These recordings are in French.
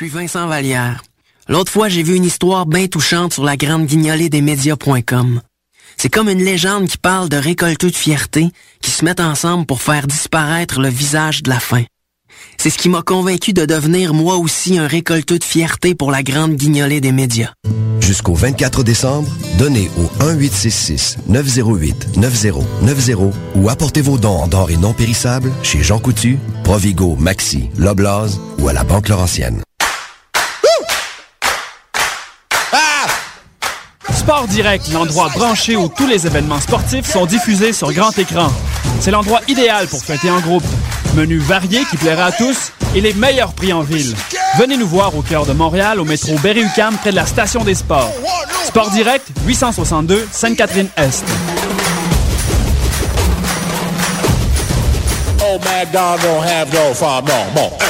suis Vincent Vallière. L'autre fois, j'ai vu une histoire bien touchante sur la grande guignolée des médias.com. C'est comme une légende qui parle de récolteux de fierté qui se mettent ensemble pour faire disparaître le visage de la faim. C'est ce qui m'a convaincu de devenir moi aussi un récolteux de fierté pour la grande guignolée des médias. Jusqu'au 24 décembre, donnez au 1-866-908-9090 ou apportez vos dons en denrées non périssables chez Jean Coutu, Provigo, Maxi, Loblaws ou à la Banque Laurentienne. Sport Direct, l'endroit branché où tous les événements sportifs sont diffusés sur grand écran. C'est l'endroit idéal pour fêter en groupe. Menu varié qui plaira à tous et les meilleurs prix en ville. Venez nous voir au cœur de Montréal, au métro Berry-UQAM, près de la station des sports. Sport Direct, 862 Sainte-Catherine-Est. Oh, don't have no.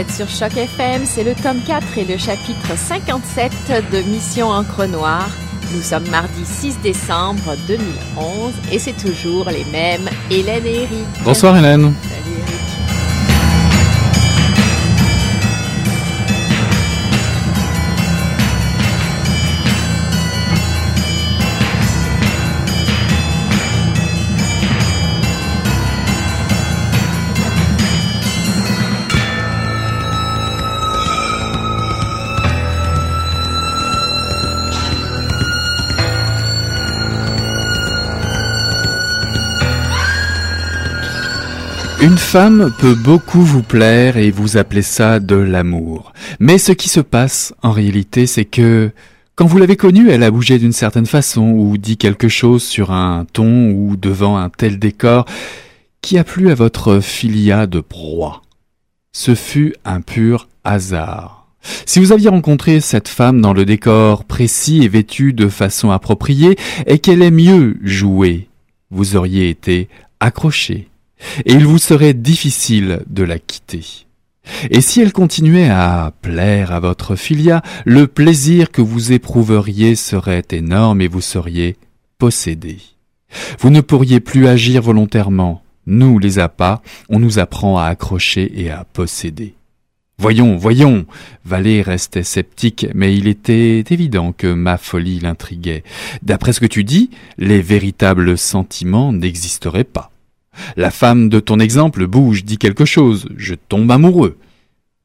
Êtes sur Choc FM, c'est le tome 4 et le chapitre 57 de Mission Encre Noire. Nous sommes mardi 6 décembre 2011 et c'est toujours les mêmes Hélène et Eric. Bonsoir Hélène. Une femme peut beaucoup vous plaire et vous appelez ça de l'amour. Mais ce qui se passe en réalité, c'est que quand vous l'avez connue, elle a bougé d'une certaine façon ou dit quelque chose sur un ton ou devant un tel décor qui a plu à votre filia de proie. Ce fut un pur hasard. Si vous aviez rencontré cette femme dans le décor précis et vêtue de façon appropriée et qu'elle ait mieux joué, vous auriez été accroché et il vous serait difficile de la quitter. Et si elle continuait à plaire à votre filia, le plaisir que vous éprouveriez serait énorme et vous seriez possédé. Vous ne pourriez plus agir volontairement. Nous, les appâts, on nous apprend à accrocher et à posséder. Voyons, voyons. Vallée restait sceptique, mais il était évident que ma folie l'intriguait. D'après ce que tu dis, les véritables sentiments n'existeraient pas. La femme de ton exemple bouge, dit quelque chose, je tombe amoureux.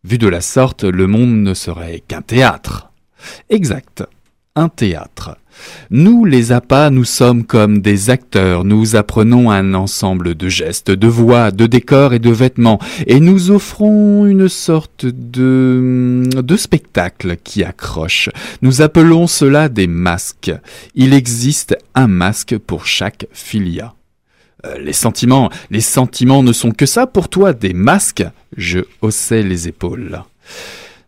Vu de la sorte, le monde ne serait qu'un théâtre. Exact, un théâtre. Nous, les appâts, nous sommes comme des acteurs, nous apprenons un ensemble de gestes, de voix, de décors et de vêtements, et nous offrons une sorte de, de spectacle qui accroche. Nous appelons cela des masques. Il existe un masque pour chaque filia. Euh, les sentiments, les sentiments ne sont que ça pour toi, des masques Je haussais les épaules.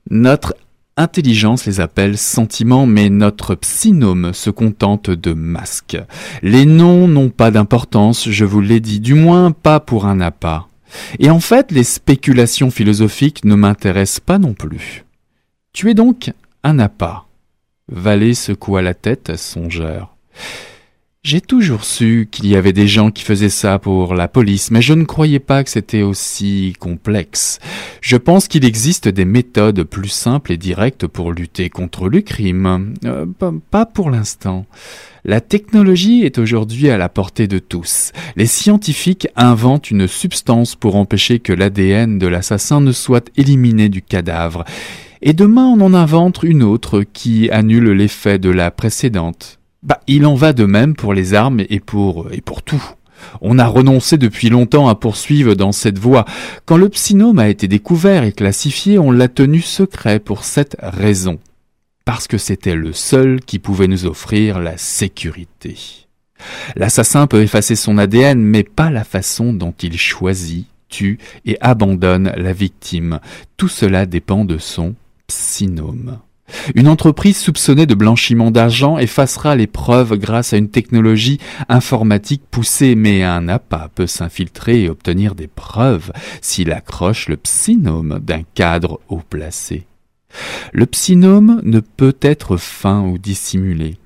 Notre intelligence les appelle sentiments, mais notre psynome se contente de masques. Les noms n'ont pas d'importance, je vous l'ai dit, du moins pas pour un appât. Et en fait, les spéculations philosophiques ne m'intéressent pas non plus. Tu es donc un appât. Valet secoua la tête, songeur. J'ai toujours su qu'il y avait des gens qui faisaient ça pour la police, mais je ne croyais pas que c'était aussi complexe. Je pense qu'il existe des méthodes plus simples et directes pour lutter contre le crime. Euh, pas, pas pour l'instant. La technologie est aujourd'hui à la portée de tous. Les scientifiques inventent une substance pour empêcher que l'ADN de l'assassin ne soit éliminé du cadavre. Et demain on en invente une autre qui annule l'effet de la précédente. Bah, il en va de même pour les armes et pour, et pour tout. On a renoncé depuis longtemps à poursuivre dans cette voie. Quand le psynome a été découvert et classifié, on l'a tenu secret pour cette raison. parce que c'était le seul qui pouvait nous offrir la sécurité. L'assassin peut effacer son ADN, mais pas la façon dont il choisit, tue et abandonne la victime. Tout cela dépend de son psynome. Une entreprise soupçonnée de blanchiment d'argent effacera les preuves grâce à une technologie informatique poussée, mais un appât peut s'infiltrer et obtenir des preuves s'il accroche le psynome d'un cadre haut placé. Le psynome ne peut être fin ou dissimulé.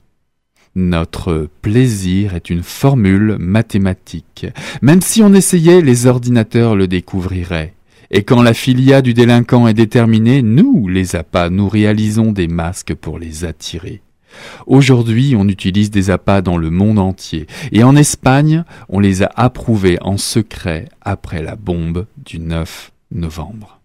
Notre plaisir est une formule mathématique. Même si on essayait, les ordinateurs le découvriraient. Et quand la filia du délinquant est déterminée, nous, les appâts, nous réalisons des masques pour les attirer. Aujourd'hui, on utilise des appâts dans le monde entier, et en Espagne, on les a approuvés en secret après la bombe du 9 novembre.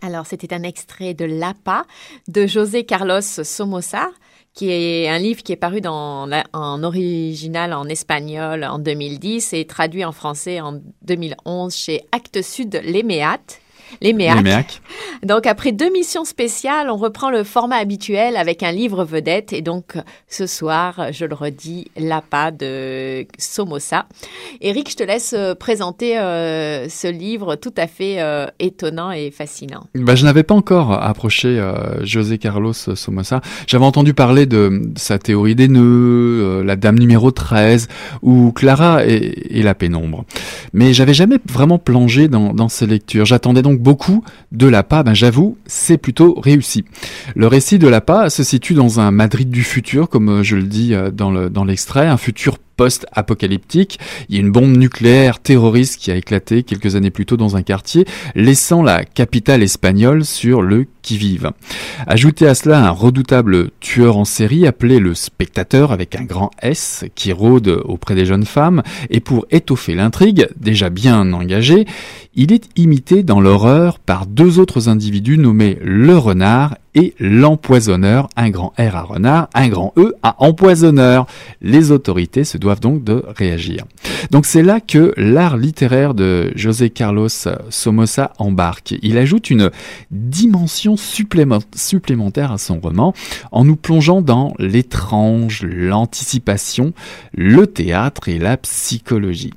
Alors, c'était un extrait de L'APA de José Carlos Somoza, qui est un livre qui est paru en original en espagnol en 2010 et traduit en français en 2011 chez Actes Sud Les MEAC. Donc après deux missions spéciales, on reprend le format habituel avec un livre vedette. Et donc ce soir, je le redis, L'APA de Somoza. Eric, je te laisse euh, présenter euh, ce livre tout à fait euh, étonnant et fascinant. Bah, je n'avais pas encore approché José Carlos Somoza. J'avais entendu parler de sa théorie des nœuds, la dame numéro 13 ou Clara et, la pénombre. Mais j'avais jamais vraiment plongé dans, dans ces lectures. J'attendais donc beaucoup de l'APA, ben j'avoue, c'est plutôt réussi. Le récit de l'APA se situe dans un Madrid du futur, comme euh, je le dis euh, dans l'extrait, un futur post-apocalyptique. Il y a une bombe nucléaire terroriste qui a éclaté quelques années plus tôt dans un quartier, laissant la capitale espagnole sur le qui-vive. Ajoutez à cela un redoutable tueur en série appelé le spectateur avec un grand S qui rôde auprès des jeunes femmes et pour étoffer l'intrigue, déjà bien engagée, il est imité dans l'horreur par deux autres individus nommés le renard et l'empoisonneur, un grand R à renard, un grand E à empoisonneur. Les autorités se doivent donc de réagir. Donc c'est là que l'art littéraire de José Carlos Somoza embarque. Il ajoute une dimension supplémentaire à son roman en nous plongeant dans l'étrange, l'anticipation, le théâtre et la psychologie.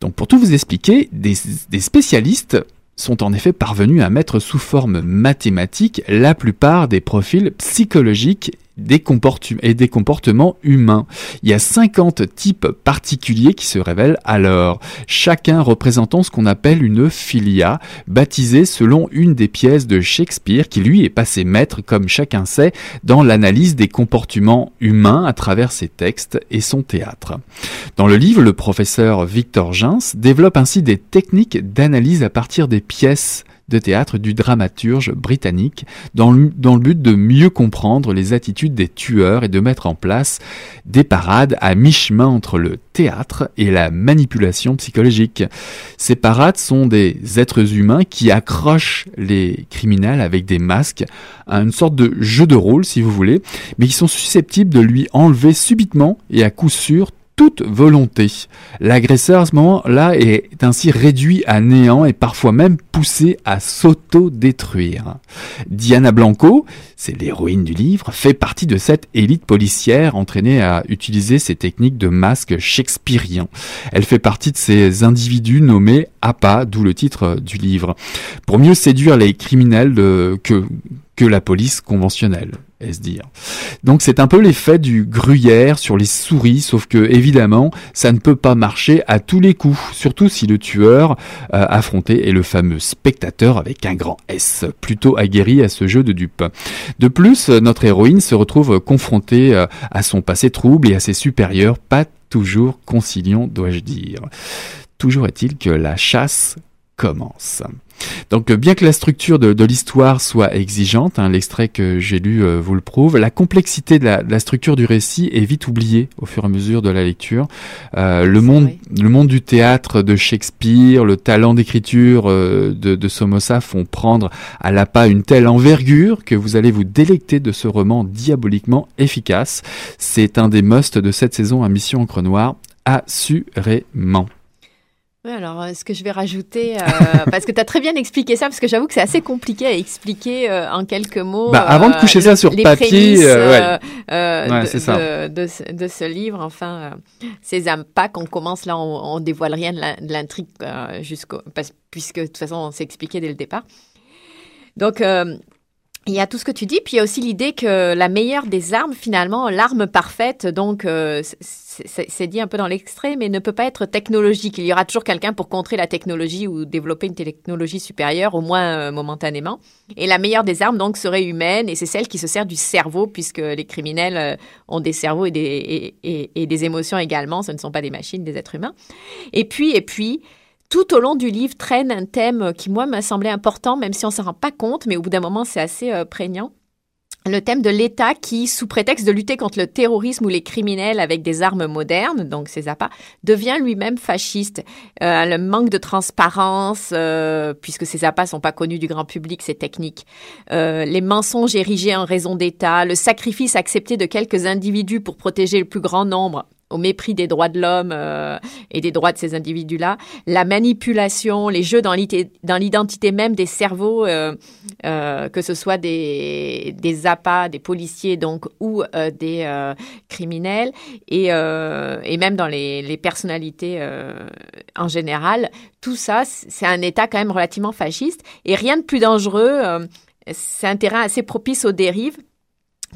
Donc pour tout vous expliquer, des, des spécialistes sont en effet parvenus à mettre sous forme mathématique la plupart des profils psychologiques des comportements humains. Il y a 50 types particuliers qui se révèlent alors, chacun représentant ce qu'on appelle une filia, baptisée selon une des pièces de Shakespeare qui lui est passé maître, comme chacun sait, dans l'analyse des comportements humains à travers ses textes et son théâtre. Dans le livre, le professeur Victor Jens développe ainsi des techniques d'analyse à partir des pièces de théâtre du dramaturge britannique dans le, but de mieux comprendre les attitudes des tueurs et de mettre en place des parades à mi-chemin entre le théâtre et la manipulation psychologique. Ces parades sont des êtres humains qui accrochent les criminels avec des masques, une sorte de jeu de rôle si vous voulez, mais qui sont susceptibles de lui enlever subitement et à coup sûr toute volonté. L'agresseur à ce moment-là est ainsi réduit à néant et parfois même poussé à s'auto-détruire. Diana Blanco, c'est l'héroïne du livre, fait partie de cette élite policière entraînée à utiliser ces techniques de masque shakespearien. Elle fait partie de ces individus nommés APA, d'où le titre du livre, pour mieux séduire les criminels que, que la police conventionnelle dire. Donc c'est un peu l'effet du gruyère sur les souris, sauf que évidemment ça ne peut pas marcher à tous les coups, surtout si le tueur euh, affronté est le fameux spectateur avec un grand S, plutôt aguerri à ce jeu de dupe. De plus, notre héroïne se retrouve confrontée euh, à son passé trouble et à ses supérieurs, pas toujours conciliants dois-je dire. Toujours est-il que la chasse commence. Donc euh, bien que la structure de, l'histoire soit exigeante, hein, l'extrait que j'ai lu euh, vous le prouve, la complexité de la, structure du récit est vite oubliée au fur et à mesure de la lecture. Euh, le, monde, le monde du théâtre de Shakespeare, le talent d'écriture de, de Somoza font prendre à la pas une telle envergure que vous allez vous délecter de ce roman diaboliquement efficace. C'est un des musts de cette saison à Mission Encre Noire, assurément. Oui, alors, euh, ce que je vais rajouter, euh, parce que tu as très bien expliqué ça, parce que j'avoue que c'est assez compliqué à expliquer euh, en quelques mots. Bah, avant de euh, coucher ça sur les papier, prémices, Ouais, de, c'est ça. de, de ce- de ce livre. Enfin, ces impacts, on commence là, on, on dévoile rien de l'intrigue jusqu'au, puisque de toute façon, on s'est expliqué dès le départ. Donc, il y a tout ce que tu dis, puis il y a aussi l'idée que la meilleure des armes, finalement, l'arme parfaite, donc euh, c'est- dit un peu dans l'extrait, mais ne peut pas être technologique. Il y aura toujours quelqu'un pour contrer la technologie ou développer une technologie supérieure, au moins euh, momentanément. Et la meilleure des armes, donc, serait humaine, et c'est celle qui se sert du cerveau, puisque les criminels euh, ont des cerveaux et des, et des émotions également. Ce ne sont pas des machines, des êtres humains. Et puis, et puis, tout au long du livre traîne un thème qui, moi, m'a semblé important, même si on ne s'en rend pas compte, mais au bout d'un moment, c'est assez euh, prégnant. Le thème de l'État qui, sous prétexte de lutter contre le terrorisme ou les criminels avec des armes modernes, donc ces appâts, devient lui-même fasciste. Euh, le manque de transparence, euh, puisque ces appâts sont pas connus du grand public, c'est technique. Les mensonges érigés en raison d'État, le sacrifice accepté de quelques individus pour protéger le plus grand nombre au mépris des droits de l'homme euh, et des droits de ces individus-là, la manipulation, les jeux dans l'identité même des cerveaux, euh, euh, que ce soit des, des appâts, des policiers donc ou des criminels, et, même dans les, personnalités en général, tout ça, c'est un État quand même relativement fasciste, et rien de plus dangereux, c'est un terrain assez propice aux dérives,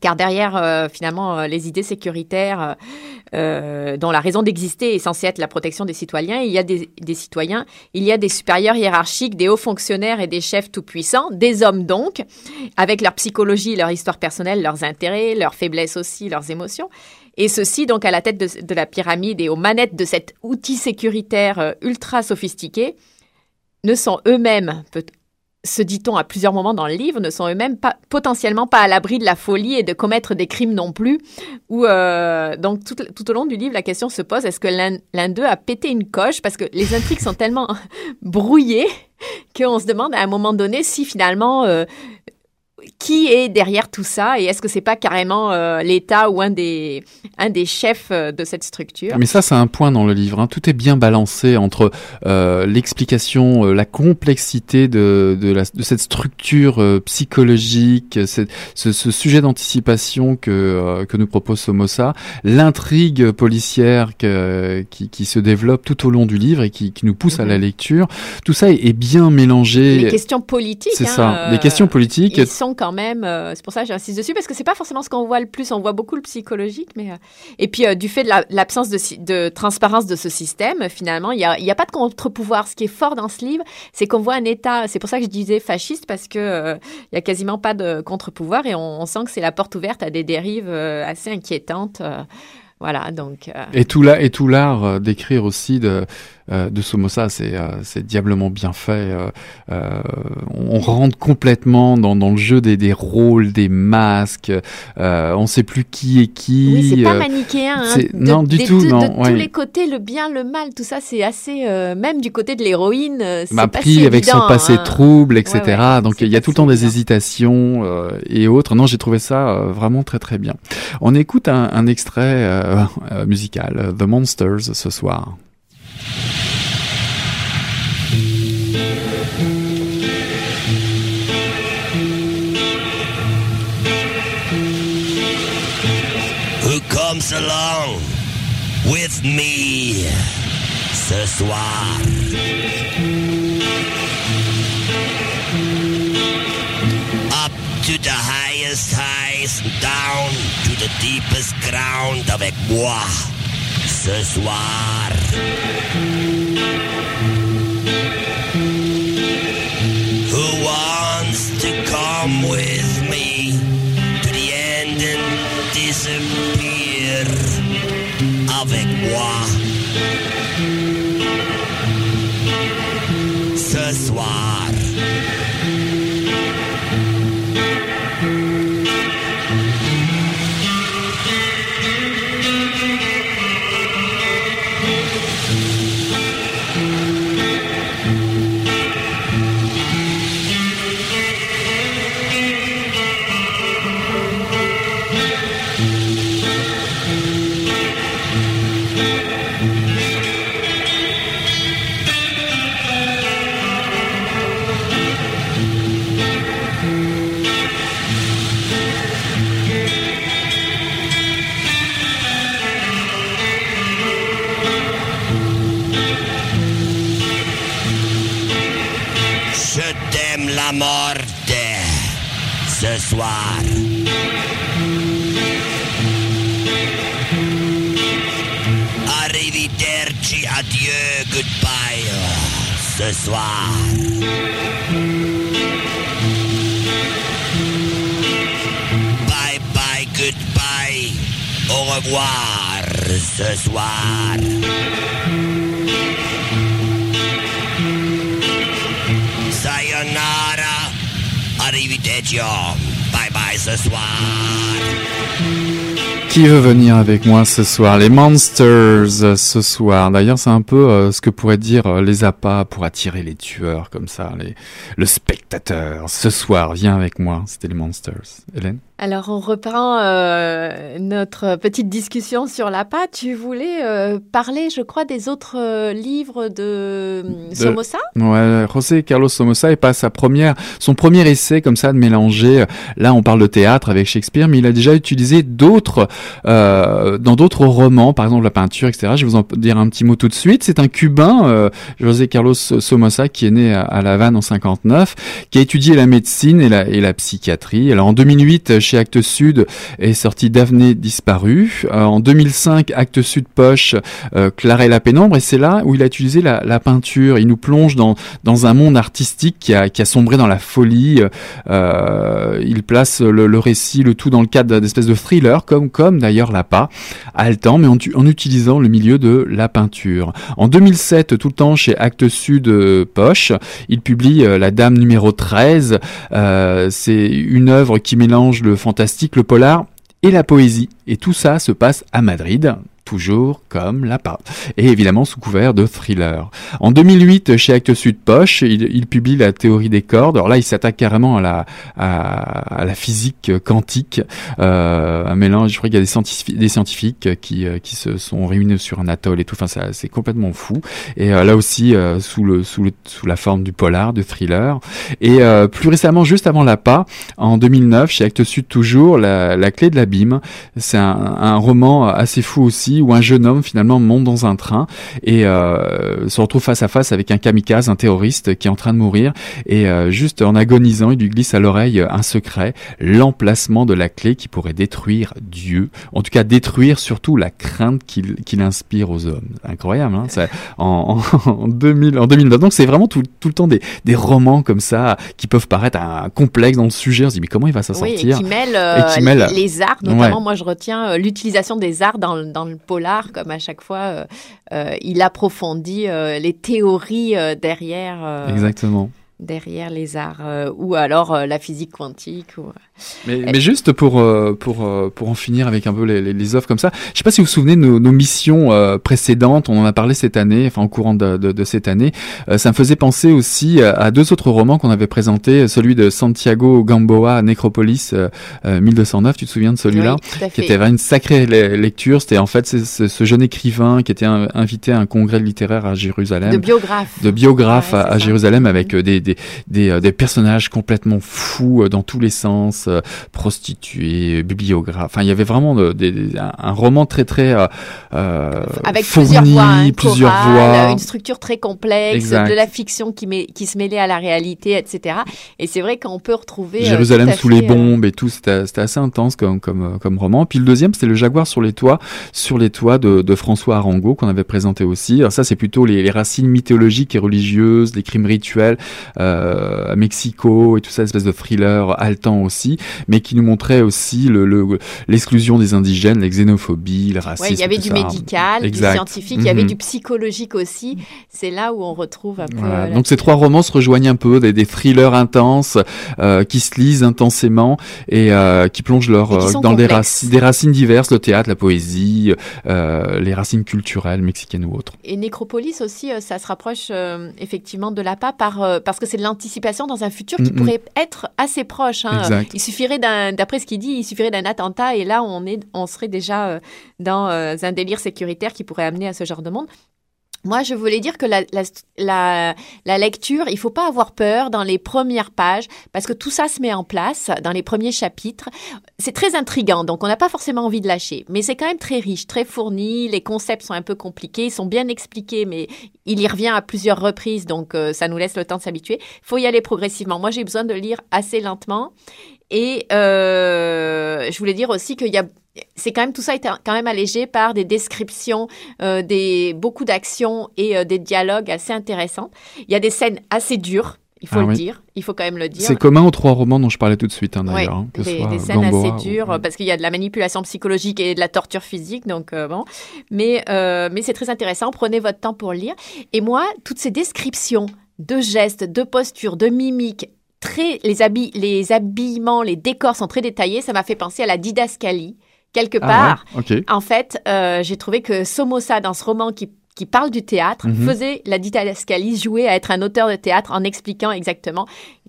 car derrière, euh, finalement, euh, les idées sécuritaires, euh, dont la raison d'exister est censée être la protection des citoyens, il y a des, citoyens, il y a des supérieurs hiérarchiques, des hauts fonctionnaires et des chefs tout-puissants, des hommes donc, avec leur psychologie, leur histoire personnelle, leurs intérêts, leurs faiblesses aussi, leurs émotions. Et ceci donc à la tête de, de la pyramide et aux manettes de cet outil sécuritaire ultra sophistiqué, ne sont eux-mêmes, se dit-on à plusieurs moments dans le livre, ne sont eux-mêmes pas, potentiellement pas à l'abri de la folie et de commettre des crimes non plus. Ou euh, donc tout, tout au long du livre, la question se pose est-ce que l'un d'eux a pété une coche? Parce que les intrigues sont tellement brouillées qu'on se demande à un moment donné si finalement euh, qui est derrière tout ça et est-ce que c'est pas carrément euh, l'État ou un des un des chefs euh, de cette structure? Mais ça, c'est un point dans le livre. hein. Tout est bien balancé entre euh, l'explication, euh, la complexité de, de, la, de cette structure euh, psychologique, cette- ce, ce sujet d'anticipation que, euh, que nous propose Somoza, l'intrigue policière que- qui, qui se développe tout au long du livre et qui, qui nous pousse à la lecture. Tout ça est, est bien mélangé. les questions politiques C'est hein, ça. Les questions politiques. ils sont quand même euh, c'est pour ça que j'insiste dessus parce que c'est pas forcément ce qu'on voit le plus. On voit beaucoup le psychologique mais euh, et puis euh, du fait de la- l'absence de, transparence de ce système finalement il y a, a pas de contre-pouvoir. Ce qui est fort dans ce livre c'est qu'on voit un état c'est pour ça que je disais fasciste parce que il y a quasiment pas de contre-pouvoir et on, sent que c'est la porte ouverte à des dérives assez inquiétantes voilà donc Et et tout l'art d'écrire aussi de euh, de Somoza, c'est euh, c'est diablement bien fait. euh, euh, on rentre complètement dans, dans le jeu des, des rôles, des masques. Euh, on sait plus qui est qui. Oui, c'est pas manichéen. Hein. De- non, du des- tout, de, non, De ouais. tous les côtés, le bien, le mal, tout ça, c'est assez. euh, même du côté de l'héroïne, c'est m'a pas pris si avec son évident, passé hein. trouble, etc. Ouais, ouais, Donc il y a tout le temps des hésitations euh, et autres. Non, j'ai trouvé ça vraiment très très bien. On écoute un, un extrait euh, musical, The Monsters, ce soir. Comes along with me ce soir? Up to the highest heights and down to the deepest ground avec moi ce soir. Moi ce soir? soir. Ce soir. Bye bye, goodbye. Au revoir ce soir. Sayonara. Arrivederci. Bye bye ce soir. Qui veut venir avec moi ce soir? Les Monsters ce soir. D'ailleurs, c'est un peu euh, ce que pourraient dire euh, les appâts pour attirer les tueurs comme ça, les, le spectateur. Ce soir, viens avec moi. C'était les Monsters. Hélène? Alors, on reprend euh, notre petite discussion sur l'appât. Tu voulais euh, parler, je crois, des autres euh, livres de, De- Somoza? Ouais, José Carlos Somoza est pas sa première, son premier essai comme ça de mélanger. Là, on parle de théâtre avec Shakespeare, mais il a déjà utilisé d'autres euh, dans d'autres romans, par exemple la peinture, etc. Je vais vous en dire un petit mot tout de suite. C'est un Cubain, euh, José Carlos Somoza, qui est né à, La Havane en 59, qui a étudié la médecine et la, psychiatrie. Alors en 2008, chez Actes Sud est sorti Daphné disparu. Euh, en 2005, Actes Sud poche euh, Clara et la pénombre, et c'est là où il a utilisé la, peinture. Il nous plonge dans dans un monde artistique qui a, qui a sombré dans la folie. Euh, il place le, le récit, le tout dans le cadre d'espèces de thriller, comme comme d'ailleurs Lapa, haletant, mais en utilisant le milieu de la peinture. En 2007, tout le temps chez Actes Sud euh, Poche, il publie euh, La Dame numéro 13. Euh, C'est une œuvre qui mélange le fantastique, le polar et la poésie. Et tout ça se passe à Madrid, toujours comme la part. Et évidemment sous couvert de thriller. En 2008, chez Actes Sud Poche, il, il publie la théorie des cordes. Alors là, il s'attaque carrément à la, à, à la physique quantique, euh, un mélange. Je crois qu'il y a des scientifiques, des scientifiques qui, euh, qui se sont réunis sur un atoll et tout. Enfin, c'est complètement fou. Et euh, là aussi, euh, sous, le, sous, le, sous la forme du polar, de thriller. Et plus récemment, juste avant la pas, en 2009, chez Actes Sud toujours, la, la clé de l'abîme. C'est un, un roman assez fou aussi, où un jeune homme finalement monte dans un train et euh, se retrouve face à face avec un kamikaze, un terroriste qui est en train de mourir. Et euh, juste en agonisant, il lui glisse à l'oreille un secret, l'emplacement de la clé qui pourrait détruire Dieu. En tout cas, détruire surtout la crainte qu'il qu'il inspire aux hommes. Incroyable, hein en, en, en 2000, en 2009. Donc c'est vraiment tout, tout le temps des, des romans comme ça qui peuvent paraître un complexe dans le sujet. On se dit mais comment il va s'en Oui, et sortir qui mêle, euh, Et qui mêle- les arts, notamment Ouais. moi je retiens euh, l'utilisation des arts dans, dans le polar, comme à chaque fois euh, euh, il approfondit euh, les théories derrière, Exactement. Derrière les arts, euh, ou alors euh, la physique quantique. Ou... Mais, mais juste pour euh, pour euh, pour en finir avec un peu les, les, les offres comme ça, je sais pas si vous vous souvenez de nos, nos missions euh, précédentes, on en a parlé cette année, enfin au courant de, de, de cette année. Euh, ça me faisait penser aussi à, deux autres romans qu'on avait présentés, celui de Santiago Gamboa, Necropolis euh, euh, 1209. Tu te souviens de celui-là? Oui, Qui était vraiment une sacrée le- lecture. C'était en fait ce jeune écrivain qui était un- invité à un congrès littéraire à Jérusalem de biographe. de biographes Ouais, à, à. Jérusalem avec euh, des, des, des, euh, des personnages complètement fous euh, dans tous les sens, euh, prostituées, bibliographes. Enfin, il y avait vraiment de- un, un roman très très euh, Avec fourni, plusieurs voix, un plusieurs voix. une structure très complexe, Exact. de la fiction qui, met, qui se mêlait à la réalité, etc. Et c'est vrai qu'on peut retrouver Jérusalem sous les fait, bombes et tout, c'était assez intense comme, comme, comme roman. Puis le deuxième, c'était Le Jaguar sur les toits, sur les toits de, de François Arango, qu'on avait présenté aussi. Alors ça, c'est plutôt les, les racines mythologiques et religieuses, les crimes rituels à Mexico et tout ça, espèce de thriller haletant aussi, mais qui nous montrait aussi le- le- l'exclusion des indigènes, la xénophobie, le racisme. Ouais, il y avait du ça. médical, Exact. du scientifique, il y avait Mhm. du psychologique aussi. C'est là où on retrouve un peu. Voilà. euh, Donc ces trois romans se rejoignent un peu, des, des thrillers intenses euh, qui se lisent intensément et euh, qui plongent leur, qui euh, dans des, racines, des racines diverses, le théâtre, la poésie, euh, les racines culturelles mexicaines ou autres. Et Nécropolis aussi, euh, ça se rapproche euh, effectivement de l'APA par, euh, parce que c'est de l'anticipation dans un futur qui Mhm. pourrait être assez proche. hein. Il suffirait d'un, d'après ce qu'il dit, il suffirait d'un attentat et là on est, on serait déjà euh, dans euh, un délire sécuritaire qui pourrait amener à ce genre de monde. Moi, je voulais dire que la, la, la, la lecture, il faut pas avoir peur dans les premières pages parce que tout ça se met en place dans les premiers chapitres. C'est très intrigant, donc on n'a pas forcément envie de lâcher. Mais c'est quand même très riche, très fourni. Les concepts sont un peu compliqués, ils sont bien expliqués, mais il y revient à plusieurs reprises, donc euh, ça nous laisse le temps de s'habituer. Il faut y aller progressivement. Moi, j'ai besoin de lire assez lentement. Et euh, je voulais dire aussi qu'il y a c'est quand même tout ça est quand même allégé par des descriptions, euh, des beaucoup d'actions et euh, des dialogues assez intéressants. Il y a des scènes assez dures. Il faut Ah le oui. dire, il faut quand même le dire. C'est commun aux trois romans dont je parlais tout de suite, hein, d'ailleurs. hein, que ce des, soit des scènes assez ou- dures parce qu'il y a de la manipulation psychologique et de la torture physique, donc euh, bon. Mais mais c'est très intéressant. Prenez votre temps pour lire. Et moi, toutes ces descriptions de gestes, de postures, de mimiques, très les habits, les habillements, les décors sont très détaillés. Ça m'a fait penser à la didascalie quelque Ah part. ouais. En fait, euh, j'ai trouvé que Somoza, dans ce roman qui, qui parle du théâtre, Mhm. faisait la didascalie, jouait à être un auteur de théâtre en expliquant exactement.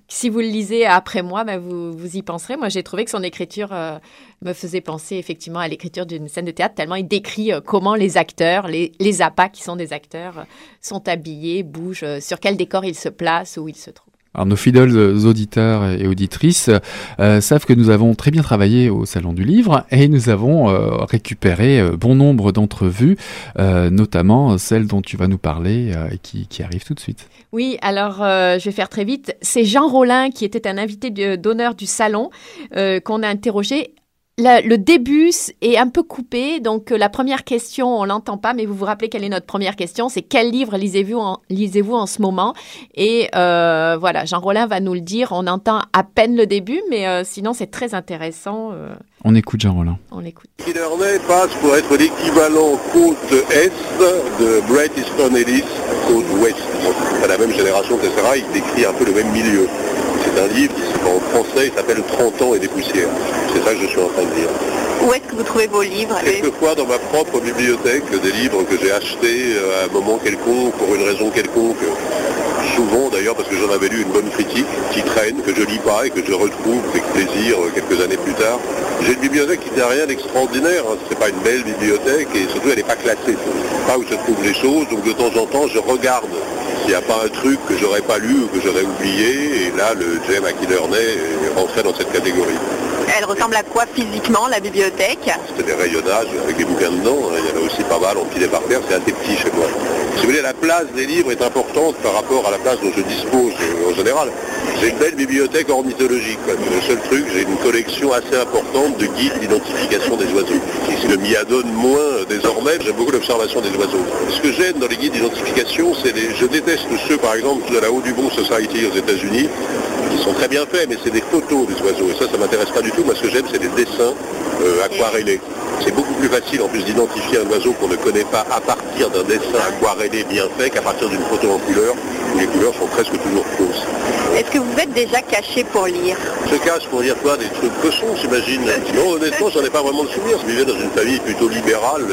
Si vous le lisez après moi, ben vous, vous y penserez. Moi, j'ai trouvé que son écriture euh, me faisait penser effectivement à l'écriture d'une scène de théâtre, tellement il décrit euh, comment les acteurs, les, les appâts qui sont des acteurs, euh, sont habillés, bougent, sur quel décor ils se placent, où ils se trouvent. Alors nos fidèles auditeurs et auditrices euh, savent que nous avons très bien travaillé au Salon du Livre et nous avons euh, récupéré euh, bon nombre d'entrevues, euh, notamment celle dont tu vas nous parler euh, et qui, qui arrive tout de suite. Oui, alors euh, je vais faire très vite. C'est Jean Rollin qui était un invité d'honneur du salon qu'on a interrogé. La- le début est un peu coupé, donc euh, la première question, on l'entend pas, mais vous vous rappelez quelle est notre première question C'est quel livre lisez-vous en, lisez-vous en ce moment? Et euh, voilà, Jean Rollin va nous le dire. On entend à peine le début, mais euh, sinon c'est très intéressant. euh, On écoute Jean Rollin. on l'écoute. Killarney passe pour être l'équivalent côte est de Bret Easton Ellis, côte ouest. C'est la même génération, etc. Il décrit un peu le même milieu. C'est un livre qui, en français, il s'appelle 30 ans et des poussières. C'est ça que je suis en train de dire. Où est-ce que vous trouvez vos livres Quelquefois dans ma propre bibliothèque, des livres que j'ai achetés euh, à un moment quelconque, pour une raison quelconque, souvent d'ailleurs parce que j'en avais lu une bonne critique, qui traîne, que je lis pas et que je retrouve avec plaisir euh, quelques années plus tard. J'ai une bibliothèque qui n'a rien d'extraordinaire, hein. c'est pas une belle bibliothèque et surtout elle n'est pas classée. Pas où se trouvent les choses, donc de temps en temps je regarde s'il n'y a pas un truc que j'aurais pas lu ou que j'aurais oublié, et là le Aquilerney est rentré dans cette catégorie. Elle ressemble à quoi physiquement, la bibliothèque? C'était des rayonnages avec des bouquins dedans. hein. Il y en a aussi pas mal empilés par terre. C'est assez petit chez moi. Si vous voulez, la place des livres est importante par rapport à la place dont je dispose euh, en général. J'ai une belle bibliothèque ornithologique. Le seul truc, j'ai une collection assez importante de guides d'identification des oiseaux. Qui se m'y adonne moins euh, désormais. J'aime beaucoup l'observation des oiseaux. Ce que j'aime dans les guides d'identification, c'est les... Je déteste ceux, par exemple, de la Audubon Society aux États-Unis, qui sont très bien faits, mais c'est des photos des oiseaux. Et ça, ça m'intéresse pas du tout. Moi, ce que j'aime, c'est les dessins euh, aquarellés. C'est beaucoup plus facile, en plus, d'identifier un oiseau qu'on ne connaît pas à partir d'un dessin aquarellé bien fait qu'à partir d'une photo en couleur, les couleurs sont presque toujours fausses. Est-ce que vous êtes déjà caché pour lire? Je cache pour dire quoi? Des trucs cochons, j'imagine. Non, honnêtement, j'en ai pas vraiment de souvenirs. Je vivais dans une famille plutôt libérale.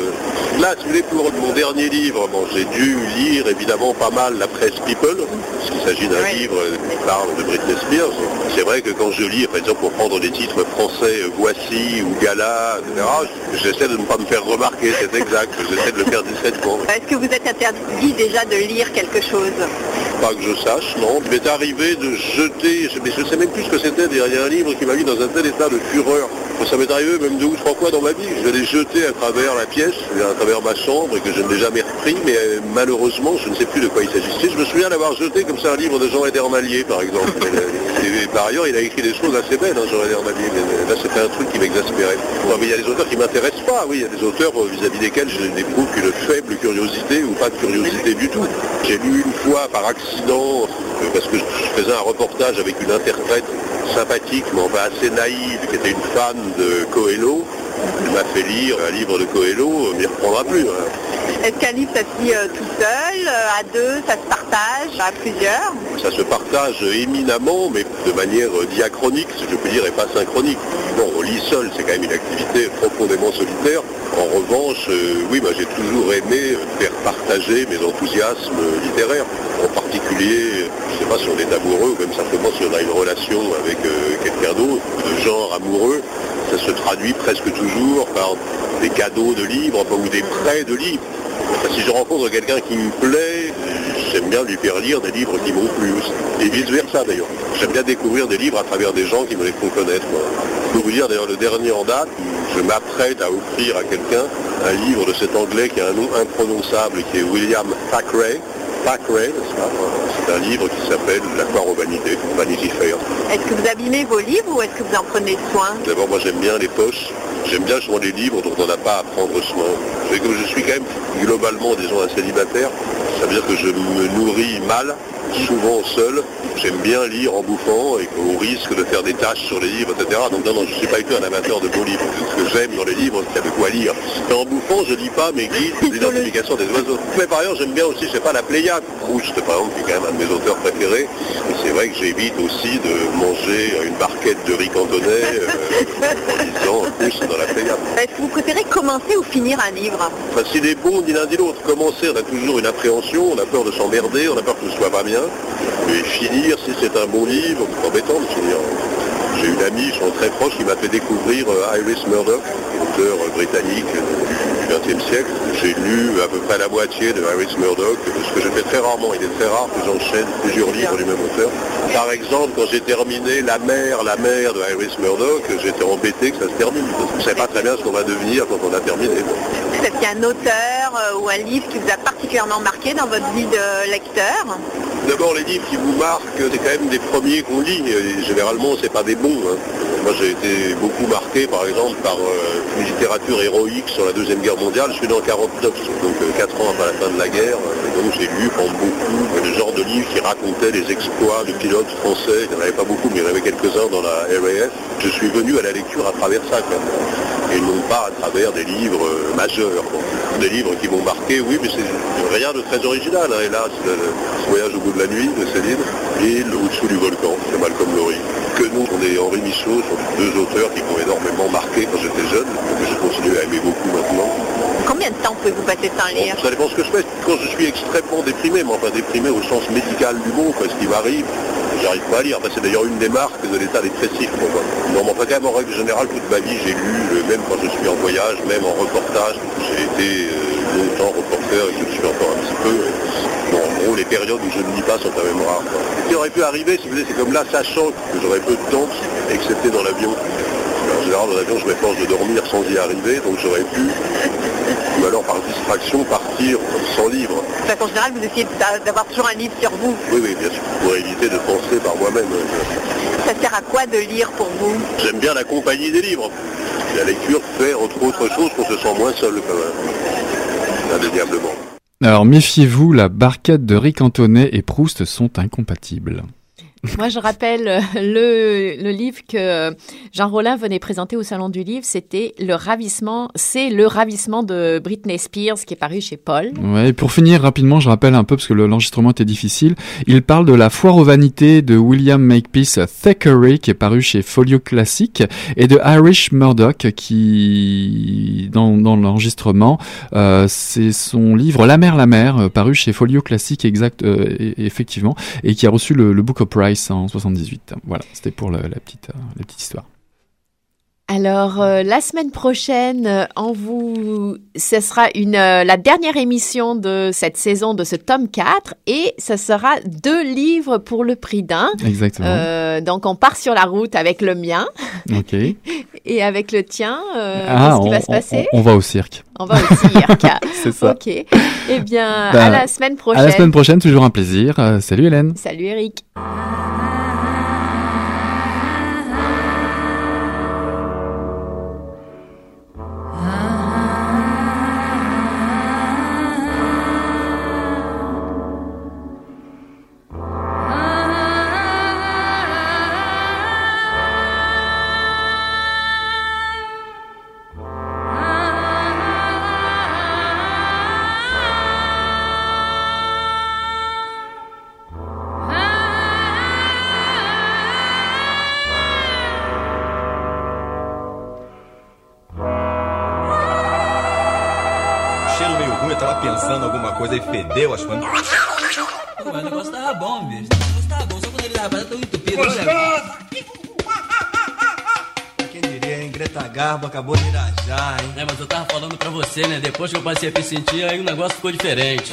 Là, si vous voulez, pour mon dernier livre, bon, j'ai dû lire évidemment pas mal la presse People, parce qu'il s'agit d'un livre qui parle de Britney Spears. C'est vrai que quand je lis, par exemple, pour prendre des titres français, euh, Voici ou Gala, etc., j'essaie de ne pas me faire remarquer, c'est exact. J'essaie de le faire discrètement. Est-ce que vous êtes interdit déjà de lire quelque chose? Pas que je sache, non. Il m'est arrivé de jeter, je- mais je sais même plus ce que c'était, a un livre qui m'a mis dans un tel état de fureur. Ça m'est arrivé même deux ou trois fois dans ma vie. Je l'ai jeté à travers la pièce, à travers ma chambre, et que je ne l'ai jamais repris, mais euh, malheureusement, je ne sais plus de quoi il s'agissait. Je me souviens d'avoir jeté comme ça un livre de Jean Edermalier, par exemple. par ailleurs, il a écrit des choses assez belles, hein, Jean Edermalier, mais euh, là, c'était un truc qui m'exaspérait. Mais il y a des auteurs qui ne m'intéressent pas, oui, il y a des auteurs euh, vis-à-vis desquels je n'éprouve qu'une faible curiosité ou pas de curiosité du tout. J'ai lu une fois par accident, euh, parce que je faisais un reportage avec une interprète sympathique, mais enfin assez naïve, qui était une fan de Coelho. Elle m'a fait lire un livre de Coelho, on m'y reprendra plus. hein. Livre, ça se lit euh, tout seul, euh, à deux, ça se partage, à plusieurs Ça se partage éminemment, mais de manière euh, diachronique, si je peux dire, et pas synchronique. Bon, on lit seul, c'est quand même une activité profondément solitaire. En revanche, oui, j'ai toujours aimé faire partager mes enthousiasmes littéraires. En particulier, je ne sais pas si on est amoureux, ou même simplement si on a une relation avec quelqu'un d'autre, de genre amoureux, ça se traduit presque toujours par des cadeaux de livres, ou des prêts de livres. Si je rencontre quelqu'un qui me plaît, j'aime bien lui faire lire des livres qui m'ont plu. Et vice-versa d'ailleurs. J'aime bien découvrir des livres à travers des gens qui me les font connaître. moi. Je peux vous dire d'ailleurs le dernier en date, je m'apprête à offrir à quelqu'un un livre de cet anglais qui a un nom imprononçable, qui est William Thackeray. N'est-ce pas C'est un livre qui s'appelle La foire aux vanités, Vanity Fair. Est-ce que vous abîmez vos livres ou est-ce que vous en prenez soin? D'abord, moi j'aime bien les poches. J'aime bien souvent les livres dont on n'a pas à prendre soin. Comme je suis quand même globalement, disons, un célibataire, ça veut dire que je me nourris mal, souvent seul. J'aime bien lire en bouffant et au risque de faire des tâches sur les livres, etc. Donc non, non, je ne suis pas du tout un amateur de beaux livres. Ce que j'aime dans les livres, c'est qu'il y a de quoi lire. Et en bouffant, je lis pas mes guides d'identification des oiseaux. Mais par ailleurs, j'aime bien aussi, je sais pas, la Pléiade. Proust, par exemple, qui est quand même un de mes auteurs préférés. Et c'est vrai que j'évite aussi de manger une barquette de riz cantonais euh, en lisant Proust dans la Pléiade. Est-ce que vous préférez commencer ou finir un livre Enfin, s'il est bon, ni l'un ni l'autre. Commencer, on a toujours une appréhension, on a peur de s'emmerder, on a peur que ce soit pas bien. Et finir, si c'est un bon livre, c'est embêtant de finir. J'ai une amie, ils sont très proches, qui m'a fait découvrir euh, Iris Murdoch, auteur euh, britannique euh, XXe siècle. J'ai lu à peu près la moitié de Iris Murdoch, ce que je fais très rarement. Il est très rare que j'enchaîne plusieurs livres du même auteur. Par exemple, quand j'ai terminé La mère, la mère de Iris Murdoch, j'étais embêté que ça se termine. parce que Je ne sais pas très bien ce qu'on va devenir quand on a terminé. Est-ce qu'il y a un auteur euh, ou un livre qui vous a particulièrement marqué dans votre vie de lecteur? D'abord, les livres qui vous marquent, c'est quand même des premiers qu'on lit. Et généralement, c'est pas des bons. hein. Moi, j'ai été beaucoup marqué, par exemple, par euh, une littérature héroïque sur la Deuxième Guerre Je suis en 49, donc 4 ans après la fin de la guerre. Et donc, j'ai lu pendant beaucoup euh, le genre de livres qui racontaient les exploits de pilotes français. Il n'y en avait pas beaucoup, mais il y en avait quelques-uns dans la RAF. Je suis venu à la lecture à travers ça, quand même. Et non pas à travers des livres euh, majeurs. Des livres qui m'ont marqué, oui, mais c'est rien de très original. hein. Hélas, le, voyage au bout de la nuit de Céline et le au-dessous du volcan de Malcolm Lowry. Que nous, on est Henri Michaud, sont deux auteurs qui m'ont énormément marqué quand j'étais jeune, que je continue à aimer beaucoup maintenant. Combien de temps pouvez-vous passer sans lire Ça dépend ce que je fais. Quand je suis extrêmement déprimé, mais enfin déprimé au sens médical du mot, quoi, ce qui m'arrive, j'arrive pas à lire. Enfin, c'est d'ailleurs une des marques de l'état dépressif. moi. Non, mais enfin, quand même, en règle générale, toute ma vie, j'ai lu, euh, même quand je suis en voyage, même en reportage. J'ai été euh, longtemps reporter et je le suis encore un petit peu. Bon, en gros, les périodes où je ne lis pas sont quand même rares. quoi. Ce qui aurait pu arriver, si vous voulez, c'est comme là, sachant que j'aurais peu de temps, excepté dans l'avion. En général, dans l'avion, je m'efforce de dormir sans y arriver, donc j'aurais pu, ou alors par distraction, partir sans livre. De façon générale, vous essayez d'a- d'avoir toujours un livre sur vous. Oui, oui, bien sûr, pour éviter de penser par moi-même. Ça sert à quoi de lire pour vous? J'aime bien la compagnie des livres. La lecture fait, entre autres choses, qu'on se sent moins seul, quand même. Indéniablement. Alors méfiez-vous, la barquette de Rick Antonet et Proust sont incompatibles. Moi, je rappelle euh, le, le livre que Jean Rollin venait présenter au Salon du Livre. C'était Le Ravissement. C'est Le Ravissement de Britney Spears qui est paru chez Paul. Ouais, et pour finir rapidement, je rappelle un peu parce que le- l'enregistrement était difficile. Il parle de la foire aux vanités de William Makepeace Thackeray qui est paru chez Folio Classique et de Irish Murdoch qui dans, dans l'enregistrement euh, c'est son livre La mer la mer euh, paru chez Folio Classique exact et- effectivement et qui a reçu le, le Booker Prize en 78. Voilà, c'était pour le- la petite euh, la petite histoire. Alors, euh, la semaine prochaine, euh, on vous, ce sera une, euh, la dernière émission de cette saison de ce tome 4 et ce sera deux livres pour le prix d'un. Exactement. Euh, donc, on part sur la route avec le mien OK. et avec le tien. Euh, Ah, Qu'est-ce qui on, va se passer on- on va au cirque. On va au cirque. C'est ça. Ok. Eh bien, Ben, à la semaine prochaine. À la semaine prochaine, toujours un plaisir. Euh, salut Hélène. Salut Eric. Coisa e fedeu as coisas. Mas o negócio tava bom, bicho. O negócio tava bom, só quando ele tava tão entupido. olha. Quem diria, hein? Greta Garbo acabou de irajar, hein? É, mas eu tava falando pra você, né? Depois que eu passei a me sentir, aí o negócio ficou diferente.